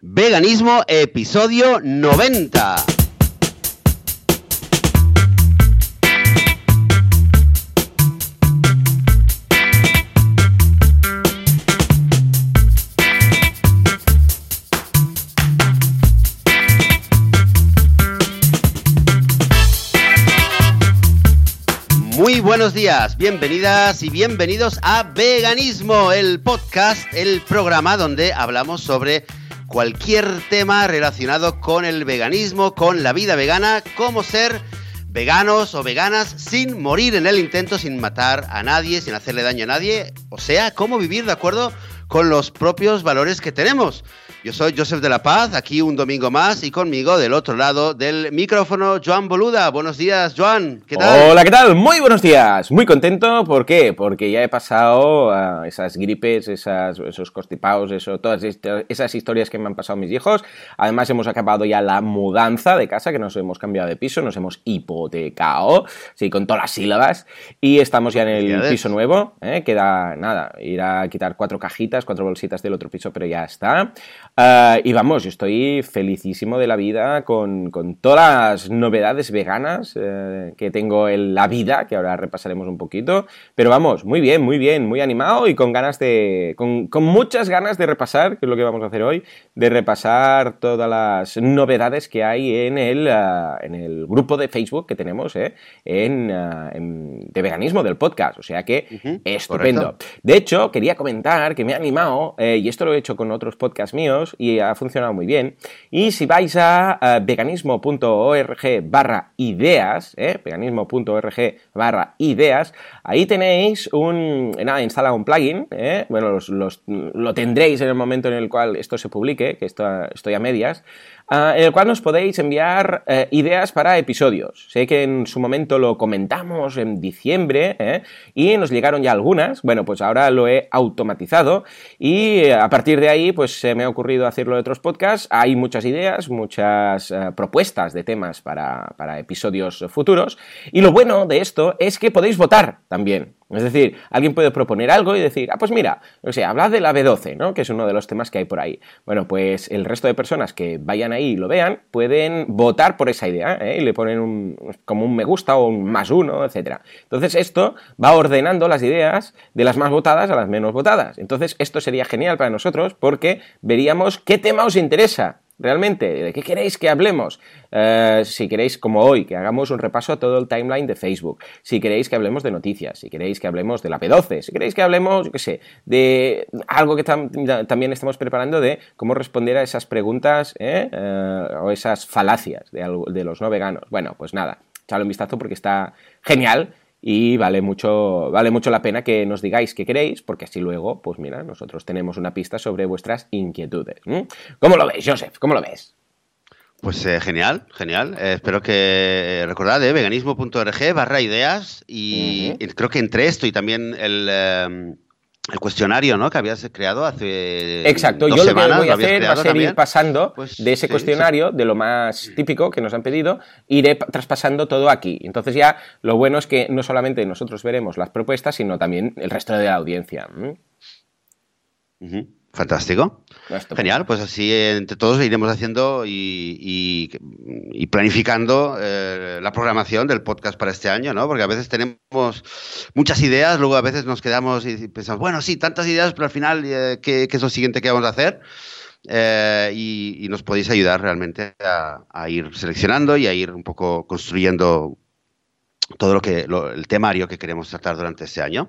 Veganismo, episodio 90. Muy buenos días, bienvenidas y bienvenidos a Veganismo, el podcast, el programa donde hablamos sobre cualquier tema relacionado con el veganismo, con la vida vegana, cómo ser veganos o veganas sin morir en el intento, sin matar a nadie, sin hacerle daño a nadie, o sea, cómo vivir de acuerdo con los propios valores que tenemos. Yo soy Joseph de la Paz, aquí un domingo más y conmigo del otro lado del micrófono, Joan Boluda. Buenos días, Joan. ¿Qué tal? Hola, ¿qué tal? Muy buenos días. Muy contento. ¿Por qué? Porque ya he pasado esas gripes, esas, esos constipados, eso, todas esas historias que me han pasado mis hijos. Además, hemos acabado ya la mudanza de casa, que nos hemos cambiado de piso, nos hemos hipotecado, sí, con todas las sílabas. Y estamos ya en el piso nuevo. ¿eh? Queda nada, ir a quitar cuatro cajitas, cuatro bolsitas del otro piso, pero ya está. Uh, y vamos, yo estoy felicísimo de la vida con, con todas las novedades veganas uh, que tengo en la vida, que ahora repasaremos un poquito. Pero vamos, muy bien, muy bien, muy animado y con ganas de. con, con muchas ganas de repasar, que es lo que vamos a hacer hoy, de repasar todas las novedades que hay en el, uh, en el grupo de Facebook que tenemos eh, en, en, de veganismo del podcast. O sea que -huh, estupendo. Correcto. De hecho, quería comentar que me ha animado, eh, y esto lo he hecho con otros podcasts míos y ha funcionado muy bien. Y si vais a uh, veganismo.org barra ideas, ¿eh? veganismo.org barra ideas, ahí tenéis un, nada, instala un plugin, ¿eh? bueno, los, lo tendréis en el momento en el cual esto se publique, que esto, estoy a medias, Uh, en el cual nos podéis enviar uh, ideas para episodios. Sé que en su momento lo comentamos en diciembre ¿eh? y nos llegaron ya algunas. Bueno, pues ahora lo he automatizado y uh, a partir de ahí pues se me ha ocurrido hacerlo de otros podcasts. Hay muchas ideas, muchas propuestas de temas para, para episodios futuros y lo bueno de esto es que podéis votar también. Es decir, alguien puede proponer algo y decir, ah, pues mira, o sea, hablad de la B12, ¿no? Que es uno de los temas que hay por ahí. Bueno, pues el resto de personas que vayan ahí y lo vean pueden votar por esa idea ¿eh? y le ponen un, como un me gusta o un más uno, etc. Entonces esto va ordenando las ideas de las más votadas a las menos votadas. Entonces esto sería genial para nosotros porque veríamos qué tema os interesa realmente, ¿de qué queréis que hablemos? Uh, si queréis, como hoy, que hagamos un repaso a todo el timeline de Facebook, si queréis que hablemos de noticias, si queréis que hablemos de la P12, si queréis que hablemos, yo qué sé, de algo que tam también estamos preparando de cómo responder a esas preguntas ¿eh? uh, o esas falacias de, de los no veganos. Bueno, pues nada, echadle un vistazo porque está genial y vale mucho, vale mucho la pena que nos digáis qué queréis, porque así luego, pues mira, nosotros tenemos una pista sobre vuestras inquietudes. ¿Cómo lo ves, Joseph? ¿Cómo lo ves? Pues eh, genial, genial. Eh, espero que recordad eh, veganismo.org barra ideas y, uh -huh. y, creo que entre esto y también el, eh, el cuestionario ¿no? que habías creado hace. Exacto, dos yo semanas, lo que voy a hacer va a ser también. ir pasando Pues, de ese sí, cuestionario, sí. de lo más típico que nos han pedido, iré traspasando todo aquí. Entonces, ya lo bueno es que no solamente nosotros veremos las propuestas, sino también el resto de la audiencia. Uh -huh. Fantástico. Genial, pues así entre todos iremos haciendo y, y, y planificando eh, la programación del podcast para este año, ¿no? Porque a veces tenemos muchas ideas, luego a veces nos quedamos y pensamos, bueno, sí, tantas ideas, pero al final, eh, ¿qué, ¿qué, es lo siguiente que vamos a hacer? Eh, y, y, nos podéis ayudar realmente a, a, ir seleccionando y a ir un poco construyendo todo lo que lo, el temario que queremos tratar durante este año.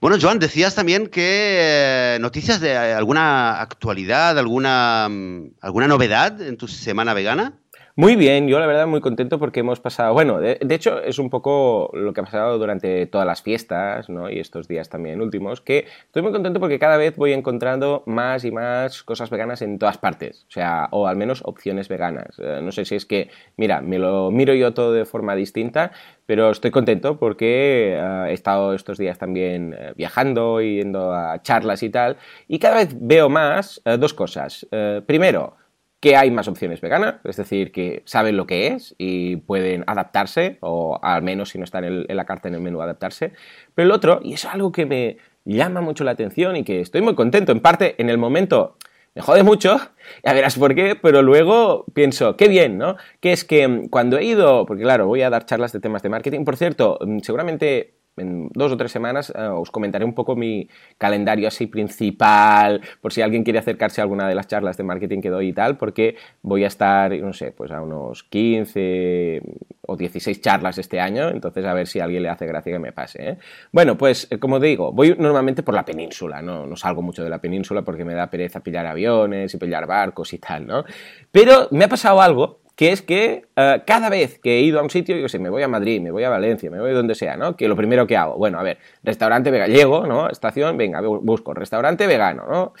Bueno, Joan, decías también que eh, noticias de alguna actualidad, alguna, mm, alguna novedad en tu semana vegana. Muy bien, yo la verdad muy contento porque hemos pasado, bueno, de, hecho es un poco lo que ha pasado durante todas las fiestas, ¿no? Y estos días también últimos, que estoy muy contento porque cada vez voy encontrando más y más cosas veganas en todas partes, o sea, o al menos opciones veganas. Eh, no sé si es que, mira, me lo miro yo todo de forma distinta, pero estoy contento porque uh, he estado estos días también uh, viajando, yendo a charlas y tal, y cada vez veo más dos cosas. primero, que hay más opciones veganas, es decir, que saben lo que es y pueden adaptarse, o al menos si no está en, la carta en el menú, adaptarse. Pero el otro, y es algo que me llama mucho la atención y que estoy muy contento, en parte en el momento me jode mucho, ya verás por qué, pero luego pienso, qué bien, ¿no? Que es que mm, cuando he ido, porque claro, voy a dar charlas de temas de marketing, por cierto, mm, seguramente en dos o tres semanas eh, os comentaré un poco mi calendario así principal, por si alguien quiere acercarse a alguna de las charlas de marketing que doy y tal, porque voy a estar, no sé, pues a unos 15 o 16 charlas este año, entonces a ver si alguien le hace gracia que me pase. ¿eh? Bueno, pues eh, como digo, voy normalmente por la península, ¿no? no salgo mucho de la península porque me da pereza pillar aviones y pillar barcos y tal, ¿no? Pero me ha pasado algo que es que eh, cada vez que he ido a un sitio, yo sé, me voy a Madrid, me voy a Valencia, me voy a donde sea, ¿no? Que lo primero que hago, bueno, a ver, restaurante vegano, ¿no? Estación, venga, busco restaurante vegano, ¿no?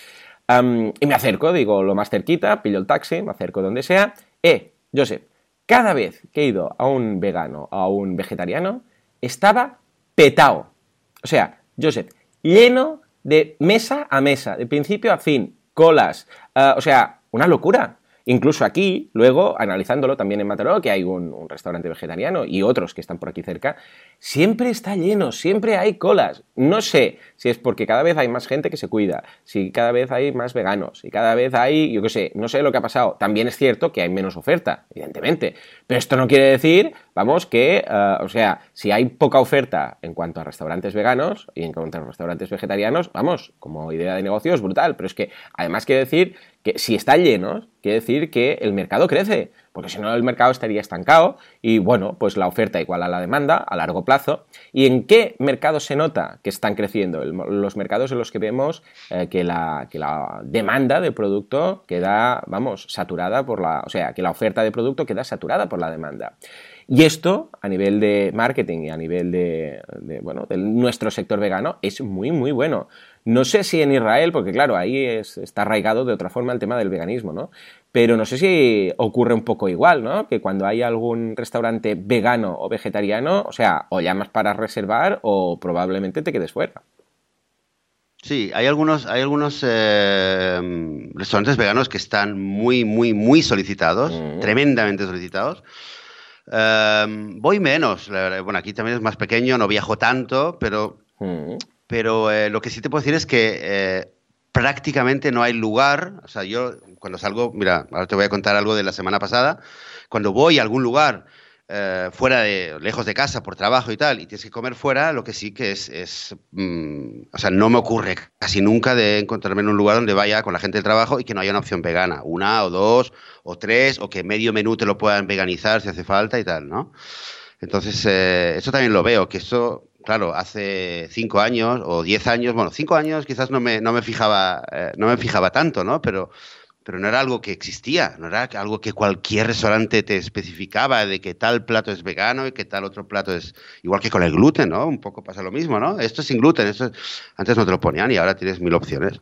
y me acerco, digo, lo más cerquita, pillo el taxi, me acerco donde sea. Eh, Joseph, cada vez que he ido a un vegano, a un vegetariano, estaba petado. O sea, Joseph, lleno de mesa a mesa, de principio a fin, colas, eh, o sea, una locura. Incluso aquí, luego, analizándolo también en Mataró, que hay un, restaurante vegetariano y otros que están por aquí cerca, siempre está lleno, siempre hay colas. No sé si es porque cada vez hay más gente que se cuida, si cada vez hay más veganos, y cada vez hay, yo qué sé, no sé lo que ha pasado. También es cierto que hay menos oferta, evidentemente. Pero esto no quiere decir, vamos, que, eh, o sea, si hay poca oferta en cuanto a restaurantes veganos y en cuanto a restaurantes vegetarianos, vamos, como idea de negocio es brutal. Pero es que además quiere decir que si están llenos, quiere decir que el mercado crece, porque si no el mercado estaría estancado y bueno, pues la oferta igual a la demanda a largo plazo. ¿Y en qué mercado se nota que están creciendo? los mercados en los que vemos eh, que, la, que la demanda del producto queda, vamos, saturada por la, o sea, que la oferta de producto queda saturada por la demanda. Y esto, a nivel de marketing y a nivel de, bueno, de nuestro sector vegano, es muy, muy bueno. No sé si en Israel, porque claro, ahí está arraigado de otra forma el tema del veganismo, ¿no? Pero no sé si ocurre un poco igual, ¿no? Que cuando hay algún restaurante vegano o vegetariano, o sea, o llamas para reservar o probablemente te quedes fuera. Sí, hay algunos, hay algunos eh, restaurantes veganos que están muy, muy, muy solicitados, mm. tremendamente solicitados. Em, voy menos, bueno, aquí también es más pequeño, no viajo tanto, pero, mm. Pero eh, lo que sí te puedo decir es que eh, prácticamente no hay lugar, o sea, yo cuando salgo, mira, ahora te voy a contar algo de la semana pasada, cuando voy a algún lugar eh, fuera de, lejos de casa por trabajo y tal, y tienes que comer fuera, lo que sí que es, es mm, o sea, no me ocurre casi nunca de encontrarme en un lugar donde vaya con la gente del trabajo y que no haya una opción vegana, una o dos o tres, o que medio menú te lo puedan veganizar si hace falta y tal, ¿no? Entonces, eso también lo veo, que eso, claro, hace cinco años o diez años, bueno, cinco años quizás no me, no me fijaba, eh, no me fijaba tanto, ¿no? Pero pero no era algo que existía, no era algo que cualquier restaurante te especificaba de que tal plato es vegano y que tal otro plato es igual que con el gluten, ¿no? Un poco pasa lo mismo, ¿no? Esto es sin gluten, esto antes no te lo ponían y ahora tienes mil opciones.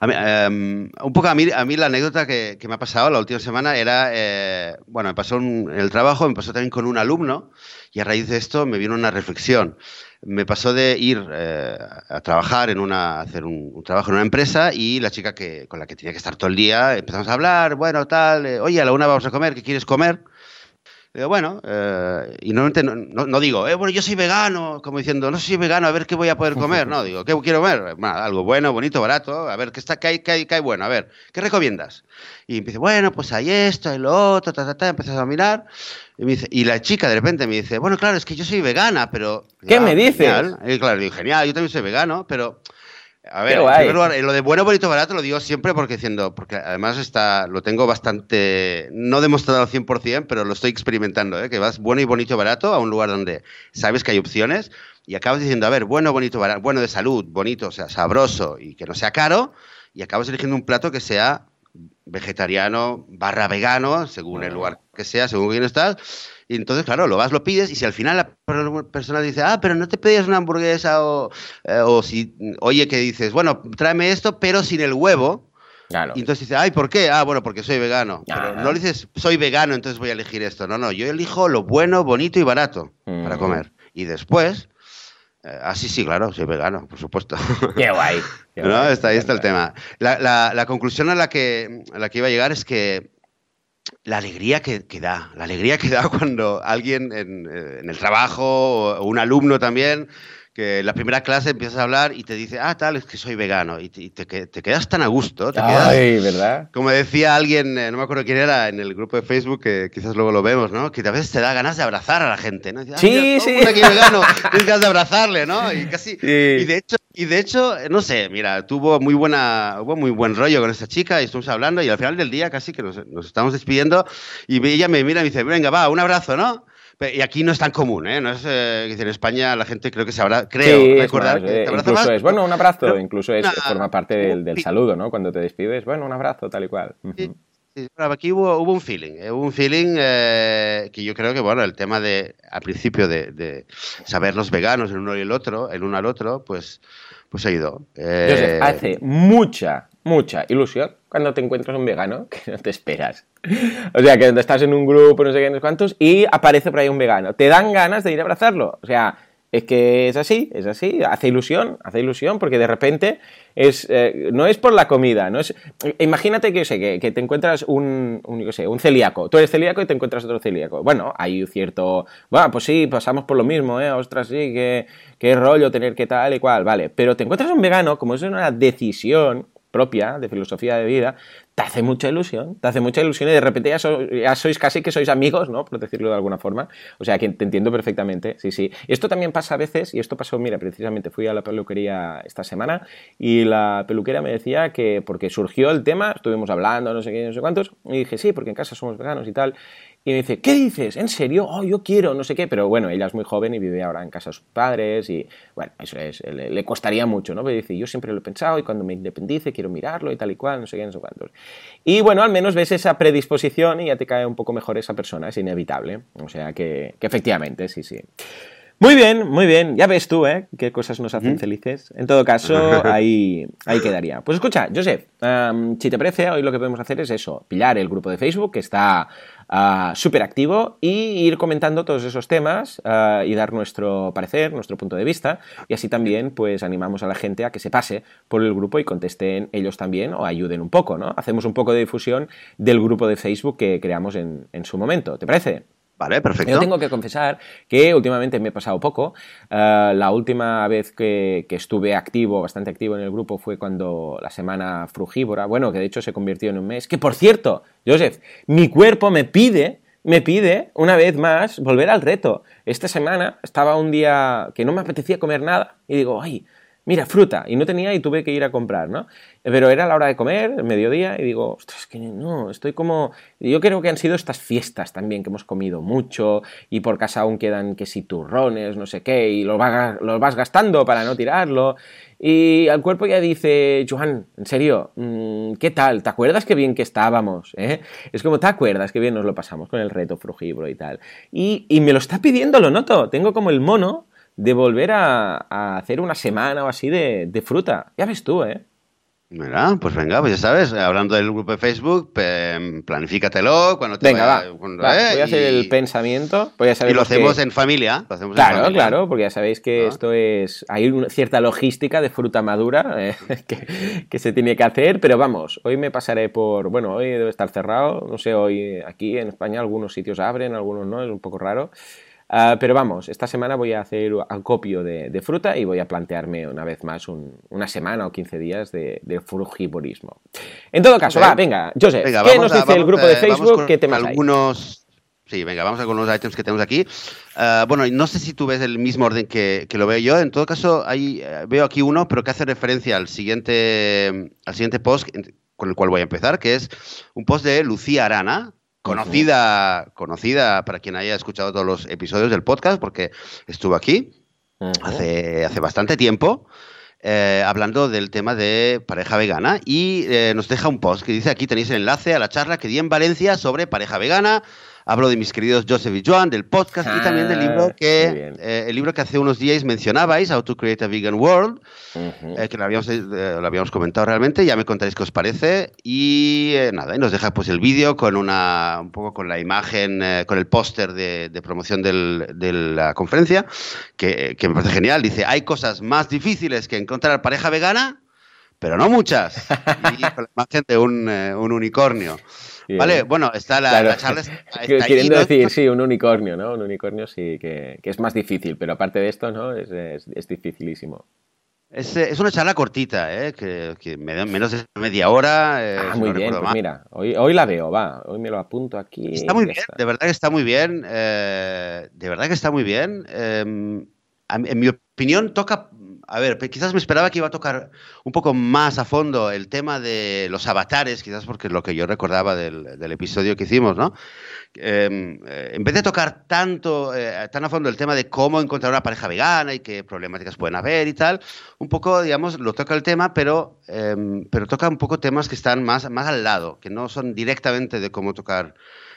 Em, un poco a mí, a mí la anécdota que, me ha pasado la última semana era, eh, bueno, me pasó en el trabajo, me pasó también con un alumno y a raíz de esto me vino una reflexión me pasó de ir eh, a trabajar en una, hacer un, trabajo en una empresa y la chica que, con la que tenía que estar todo el día empezamos a hablar, bueno, tal, eh, oye, a la una vamos a comer, ¿qué quieres comer? Bueno, eh, y normalmente no, no, digo, eh, bueno, yo soy vegano, como diciendo, no soy vegano, a ver qué voy a poder comer. No, digo, ¿qué quiero comer? algo bueno, bonito, barato, a ver, ¿qué, está, qué, hay, qué, hay, qué hay bueno? A ver, ¿qué recomiendas? Y empieza, bueno, pues hay esto, hay lo otro, ta, ta, ta, empiezas a mirar. Y, me dice, y la chica de repente me dice, bueno, claro, es que yo soy vegana, pero... ¿Qué me dices? Y claro, digo, genial, yo también soy vegano, pero... A ver, en primer lugar, lo de bueno, bonito, barato lo digo siempre porque diciendo, porque además está, lo tengo bastante, no demostrado al 100%, pero lo estoy experimentando, ¿eh? que vas bueno y bonito, barato a un lugar donde sabes que hay opciones y acabas diciendo, a ver, bueno, bonito, barato, bueno de salud, bonito, o sea, sabroso y que no sea caro y acabas eligiendo un plato que sea vegetariano barra vegano, según el lugar que sea, según quién estás y entonces, claro, lo vas, lo pides, y si al final la persona dice, ah, pero no te pedías una hamburguesa, o, eh, o si, oye, que dices, bueno, tráeme esto, pero sin el huevo. Claro. Y entonces dice, ay, ¿por qué? Ah, bueno, porque soy vegano. Pero no le dices, soy vegano, entonces voy a elegir esto. No, no, yo elijo lo bueno, bonito y barato para mm. comer. Y después, eh, ah, sí, sí, claro, soy vegano, por supuesto. Qué guay. ¿No? está, ahí está el tema. La, la, la, conclusión a la, que, a la que iba a llegar es que la alegría que, da, la alegría que da cuando alguien en, eh, el trabajo o un alumno también que la primera clase empiezas a hablar y te dice, ah, tal, es que soy vegano. Y te, te, quedas tan a gusto. Te quedas, Ay, ¿verdad? Como decía alguien, eh, no me acuerdo quién era, en el grupo de Facebook, que quizás luego lo vemos, ¿no? Que a veces te da ganas de abrazar a la gente, ¿no? sí, sí. Aquí vegano, tienes ganas de abrazarle, ¿no? Y casi. Y de hecho, y de hecho, no sé, mira, tuvo muy buena, hubo muy buen rollo con esta chica y estuvimos hablando y al final del día casi que nos, nos estamos despidiendo y ella me mira y me dice, venga, va, un abrazo, ¿no? Y aquí no es tan común, ¿eh? No es, eh, en España la gente creo que se habrá, creo, sí, recordar eh, incluso es, bueno, un abrazo, incluso es, forma parte del, del, saludo, ¿no? Cuando te despides, bueno, un abrazo, tal y cual. Sí. aquí hubo, hubo, un feeling, eh, hubo un feeling eh, que yo creo que, bueno, el tema de, al principio de, de, saber los veganos el uno y el otro, el uno al otro, pues, pues ha ido. Eh... hace mucha, mucha ilusión cuando te encuentras un vegano que no te esperas. O sea, que estás en un grupo, no sé qué, cuántos, y aparece por ahí un vegano. Te dan ganas de ir a abrazarlo. O sea, es que es así, es así, hace ilusión, hace ilusión, porque de repente es, eh, no es por la comida, no es, imagínate que, sé, que, te encuentras un, un, sé, un celíaco, tú eres celíaco y te encuentras otro celíaco. Bueno, hay cierto, bueno, pues sí, pasamos por lo mismo, ¿eh? Ostras, sí, qué, qué rollo tener que tal y cual, vale, pero te encuentras un vegano, como es una decisión, propia, de filosofía de vida, te hace mucha ilusión, te hace mucha ilusión y de repente ya, sois casi que sois amigos, ¿no? Por decirlo de alguna forma. O sea, que te entiendo perfectamente, sí, sí. Esto también pasa a veces, y esto pasó, mira, precisamente fui a la peluquería esta semana y la peluquera me decía que, porque surgió el tema, estuvimos hablando, no sé qué, no sé cuántos, y dije, sí, porque en casa somos veganos y tal, y me dice, ¿qué dices? ¿En serio? Oh, yo quiero, no sé qué. Pero bueno, ella es muy joven y vive ahora en casa de sus padres y bueno, eso es, le, costaría mucho, ¿no? Pero dice, yo siempre lo he pensado y cuando me independice quiero mirarlo y tal y cual, no sé qué, no sé cuántos. Y bueno, al menos ves esa predisposición y ya te cae un poco mejor esa persona, es inevitable. O sea que, que efectivamente, sí, sí. Muy bien, muy bien. Ya ves tú, ¿eh? Qué cosas nos hacen felices. En todo caso, ahí, ahí quedaría. Pues escucha, Joseph, si te parece, hoy lo que podemos hacer es eso, pillar el grupo de Facebook que está uh, súper activo y ir comentando todos esos temas ah, y dar nuestro parecer, nuestro punto de vista. Y así también, pues, animamos a la gente a que se pase por el grupo y contesten ellos también o ayuden un poco, ¿no? Hacemos un poco de difusión del grupo de Facebook que creamos en, en su momento. ¿Te parece? Vale, perfecto. Yo tengo que confesar que últimamente me he pasado poco. Eh, la última vez que, estuve activo, bastante activo en el grupo, fue cuando la semana frugívora, bueno, que de hecho se convirtió en un mes. Que por cierto, Joseph, mi cuerpo me pide, me pide una vez más volver al reto. Esta semana estaba un día que no me apetecía comer nada y digo, ay, mira, fruta, y no tenía y tuve que ir a comprar, ¿no? Pero era la hora de comer, el mediodía, y digo, ostras, que no, estoy como... Yo creo que han sido estas fiestas también, que hemos comido mucho, y por casa aún quedan que si turrones, no sé qué, y los vas, gastando para no tirarlo, y al cuerpo ya dice, Joan, en serio, mm, ¿qué tal? ¿Te acuerdas qué bien que estábamos? Eh? Es como, ¿te acuerdas qué bien nos lo pasamos con el reto frugívoro y tal? Y, y me lo está pidiendo, lo noto, tengo como el mono de volver a, hacer una semana o así de, de, fruta. Ya ves tú, ¿eh? Mira, pues venga, pues ya sabes, hablando del grupo de Facebook, planifícatelo cuando te Venga, va, ¿eh? voy a hacer el pensamiento. Y lo hacemos en familia. claro, claro, porque ya sabéis que ah. esto es. Hay una cierta logística de fruta madura eh, que, que, se tiene que hacer, pero vamos, hoy me pasaré por. Bueno, hoy debe estar cerrado, no sé, hoy aquí en España algunos sitios abren, algunos no, es un poco raro. Ah, pero vamos, esta semana voy a hacer acopio de, de, fruta y voy a plantearme una vez más una semana o 15 días de, de frugivorismo. En todo caso, va, venga, José, ¿qué nos dice el grupo de Facebook? ¿Qué temas algunos... Sí, venga, vamos a con los items que tenemos aquí. Uh, bueno, no sé si tú ves el mismo orden que, que lo veo yo. En todo caso, hay, eh, veo aquí uno, pero que hace referencia al siguiente, al siguiente post con el cual voy a empezar, que es un post de Lucía Arana, conocida, conocida para quien haya escuchado todos los episodios del podcast, porque estuvo aquí hace, hace bastante tiempo. Eh, hablando del tema de pareja vegana y eh, nos deja un post que dice aquí tenéis el enlace a la charla que di en Valencia sobre pareja vegana Hablo de mis queridos Joseph y Joan, del podcast y también del libro ah, que eh, el libro que hace unos días mencionabais, How to Create a Vegan World, eh, que lo habíamos, eh, lo habíamos comentado realmente. Ya me contaréis qué os parece. Y nada, y nos deja pues el vídeo con una un poco con la imagen, con el póster de, promoción de la conferencia, que, que me parece genial. Dice, hay cosas más difíciles que encontrar pareja vegana, pero no muchas. Y con la imagen de un, un unicornio. Vale, bueno, está la, charla. queriendo decir, sí, un unicornio, ¿no? Un unicornio sí que, es más difícil, pero aparte de esto, ¿no? Es, es, dificilísimo. Es, es, una charla cortita, ¿eh? que, que me menos de media hora. Eh, ah, muy bien, pues mira, hoy, hoy la veo, va, hoy me lo apunto aquí. Está muy bien, de verdad que está muy bien, eh, de verdad que está muy bien. Em, en mi opinión toca a ver, quizás me esperaba que iba a tocar un poco más a fondo el tema de los avatares, quizás porque es lo que yo recordaba del, episodio que hicimos, ¿no? Em, eh, en vez de tocar tanto, eh, tan a fondo el tema de cómo encontrar una pareja vegana y qué problemáticas pueden haber y tal, un poco, digamos, lo toca el tema, pero, em, pero toca un poco temas que están más, más al lado, que no son directamente de cómo tocar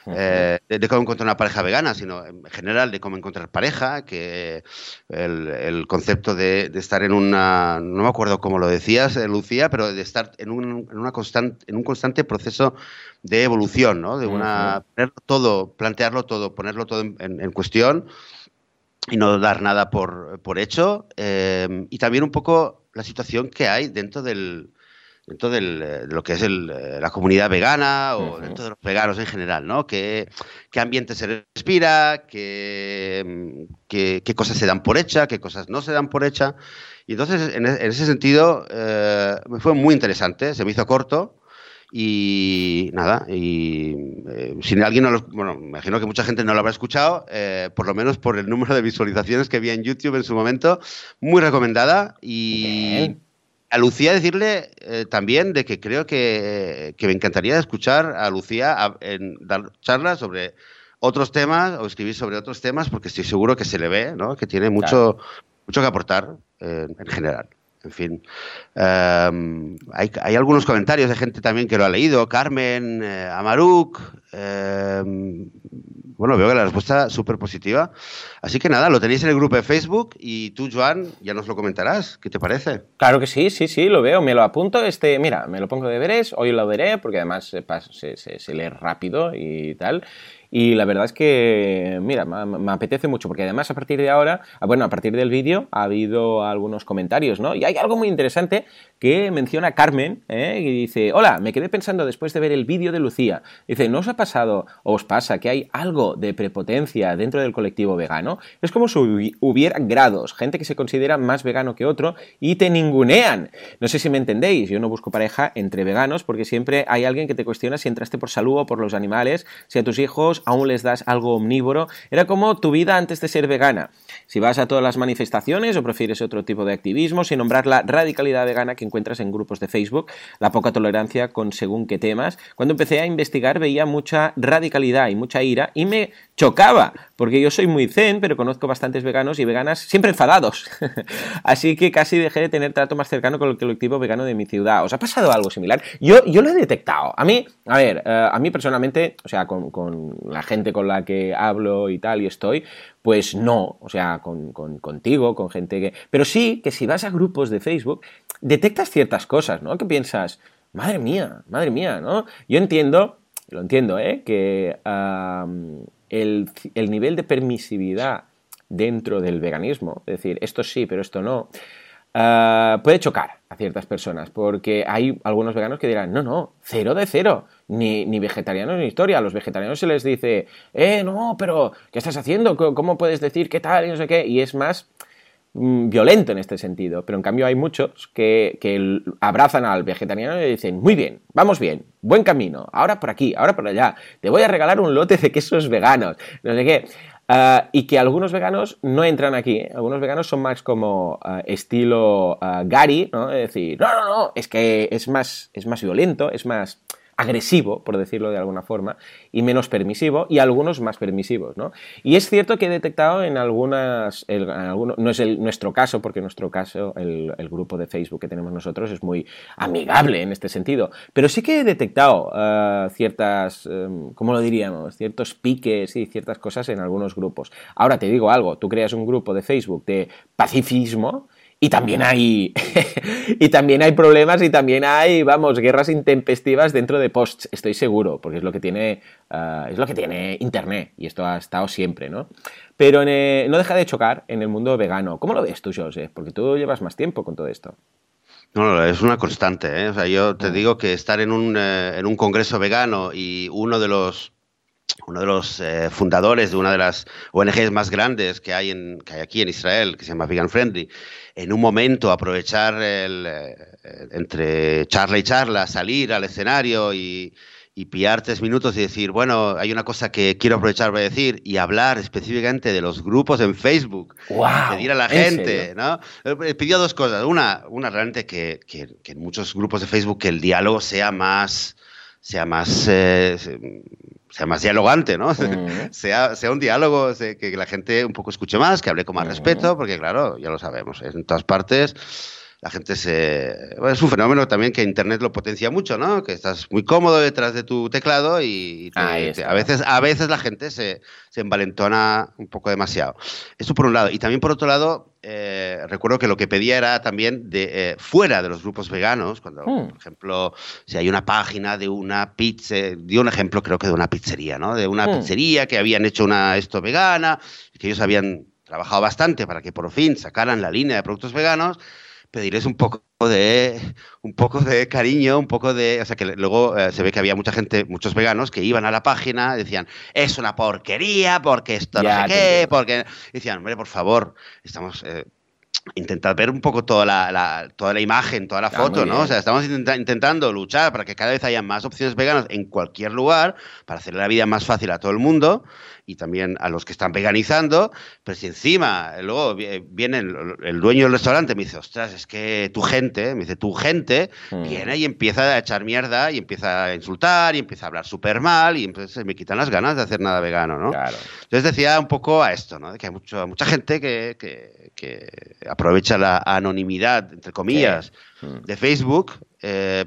eh, de, cómo encontrar una pareja vegana, sino en general de cómo encontrar pareja, que el, concepto de, estar en una, no me acuerdo cómo lo decías, eh, Lucía, pero de estar en un, en una constante, en un constante proceso de evolución, ¿no? De una, todo, plantearlo todo, ponerlo todo en, cuestión y no dar nada por, por hecho. Eh, y también un poco la situación que hay dentro del, dentro eh, de lo que es eh, la comunidad vegana o dentro de los veganos en general, ¿no? ¿Qué, qué ambiente se respira? Qué, qué, cosas se dan por hecha? ¿Qué cosas no se dan por hecha? Y entonces, en, e, ese sentido, eh, fue muy interesante, se me hizo corto. Y nada, y si alguien no lo, bueno, me imagino que mucha gente no lo habrá escuchado, por lo menos por el número de visualizaciones que vi en YouTube en su momento, muy recomendada y a Lucía decirle eh, también de que creo que, me encantaría escuchar a Lucía en dar charlas sobre otros temas o escribir sobre otros temas porque estoy seguro que se le ve, ¿no? que tiene mucho, mucho que aportar eh, en general. En fin, em, hay, hay, algunos comentarios de gente también que lo ha leído, Carmen, eh, Amaruk, em, bueno, veo que la respuesta es súper positiva. Así que nada, lo tenéis en el grupo de Facebook y tú, Joan, ya nos lo comentarás. ¿Qué te parece? Claro que sí, sí, sí, lo veo, me lo apunto. Este, mira, me lo pongo de veres, hoy lo veré porque además se, se, se lee rápido y tal. Y la verdad es que, mira, me, apetece mucho, porque además a partir de ahora, ah, bueno, a partir del vídeo ha habido algunos comentarios, ¿no? Y hay algo muy interesante que menciona Carmen, ¿eh? y dice, hola, me quedé pensando después de ver el vídeo de Lucía. Dice, ¿no os ha pasado o os pasa que hay algo de prepotencia dentro del colectivo vegano? Es como si hubiera grados, gente que se considera más vegano que otro y te ningunean. No sé si me entendéis, yo no busco pareja entre veganos porque siempre hay alguien que te cuestiona si entraste por salud o por los animales, si a tus hijos aún les das algo omnívoro. Era como tu vida antes de ser vegana. Si vas a todas las manifestaciones o prefieres otro tipo de activismo, sin nombrar la radicalidad vegana que encuentras en grupos de Facebook, la poca tolerancia con según qué temas. Cuando empecé a investigar veía mucha radicalidad y mucha ira y me chocaba, porque yo soy muy zen, pero conozco bastantes veganos y veganas siempre enfadados. Así que casi dejé de tener trato más cercano con el colectivo vegano de mi ciudad. ¿Os ha pasado algo similar? Yo, yo lo he detectado. A mí, a ver, eh, a mí personalmente, o sea, con, con la gente con la que hablo y tal y estoy, pues no, o sea, con, contigo, con gente que... Pero sí que si vas a grupos de Facebook, detectas ciertas cosas, ¿no? Que piensas, madre mía, madre mía, ¿no? Yo entiendo, lo entiendo, ¿eh? Que el, el nivel de permisividad dentro del veganismo, es decir, esto sí, pero esto no, Ah, puede chocar a ciertas personas, porque hay algunos veganos que dirán, no, no, cero de cero, ni, ni vegetarianos ni historia. A los vegetarianos se les dice, eh, no, pero ¿qué estás haciendo? ¿Cómo puedes decir qué tal? Y no sé qué. Y es más violento en este sentido. Pero en cambio hay muchos que, que abrazan al vegetariano y dicen, muy bien, vamos bien, buen camino, ahora por aquí, ahora por allá, te voy a regalar un lote de quesos veganos, no sé qué. Ah, y que algunos veganos no entran aquí. ¿eh? Algunos veganos son más como ah, estilo uh, Gary, ¿no? Es decir, no, no, no, es que es más, es más violento, es más agresivo, por decirlo de alguna forma, y menos permisivo, y algunos más permisivos, ¿no? Y es cierto que he detectado en algunas, en no es nuestro caso, porque en nuestro caso el, grupo de Facebook que tenemos nosotros es muy amigable en este sentido, pero sí que he detectado uh, ciertas, um, ¿cómo lo diríamos? Ciertos piques y ciertas cosas en algunos grupos. Ahora te digo algo, tú creas un grupo de Facebook de pacifismo, y también hay. y también hay problemas y también hay, vamos, guerras intempestivas dentro de posts, estoy seguro, porque es lo que tiene. Ah, es lo que tiene internet. Y esto ha estado siempre, ¿no? Pero no deja de chocar en el mundo vegano. ¿Cómo lo ves tú, José? Porque tú llevas más tiempo con todo esto. No, no, es una constante. ¿eh? O sea, yo te mm. digo que estar en un, eh, en un congreso vegano y uno de los uno de los eh, fundadores de una de las ONGs más grandes que hay, en, que hay aquí en Israel, que se llama Vegan Friendly, en un momento aprovechar el, eh, entre charla y charla, salir al escenario y, y pillar tres minutos y decir, bueno, hay una cosa que quiero aprovechar para decir y hablar específicamente de los grupos en Facebook, pedir a la gente, ¿no? Eh, pidió dos cosas. Una, una realmente que, que, que, en muchos grupos de Facebook que el diálogo sea más, sea más sea más dialogante, ¿no? sea, sea un diálogo, que la gente un poco escuche más, que hable con más respeto, porque claro, ya lo sabemos, en todas partes la gente se... Bueno, es un fenómeno también que Internet lo potencia mucho, ¿no? Que estás muy cómodo detrás de tu teclado y, a, veces, a veces la gente se, se, envalentona un poco demasiado. Eso por un lado. Y también por otro lado, eh, recuerdo que lo que pedía era también de eh, fuera de los grupos veganos, cuando, hmm. por ejemplo, si hay una página de una pizza, dio un ejemplo creo que de una pizzería, ¿no? De una hmm. pizzería que habían hecho una esto vegana, que ellos habían trabajado bastante para que por fin sacaran la línea de productos veganos pedirles un poco de un poco de cariño, un poco de, o sea que luego eh, se ve que había mucha gente, muchos veganos que iban a la página y decían, "Es una porquería porque esto no sé qué", porque decían, "Hombre, por favor, estamos eh, intentar ver un poco toda la, toda la imagen, toda la foto, ¿no? O sea, estamos intentando luchar para que cada vez haya más opciones veganas en cualquier lugar, para hacer la vida más fácil a todo el mundo y también a los que están veganizando, pero si encima luego viene el, dueño del restaurante me dice, ostras, es que tu gente, me dice, tu gente mm. viene y empieza a echar mierda y empieza a insultar y empieza a hablar súper mal y entonces me quitan las ganas de hacer nada vegano, ¿no? Entonces decía un poco a esto, ¿no? De que hay mucho, mucha gente que, que, aprovecha la anonimidad, entre comillas, mm. de Facebook eh,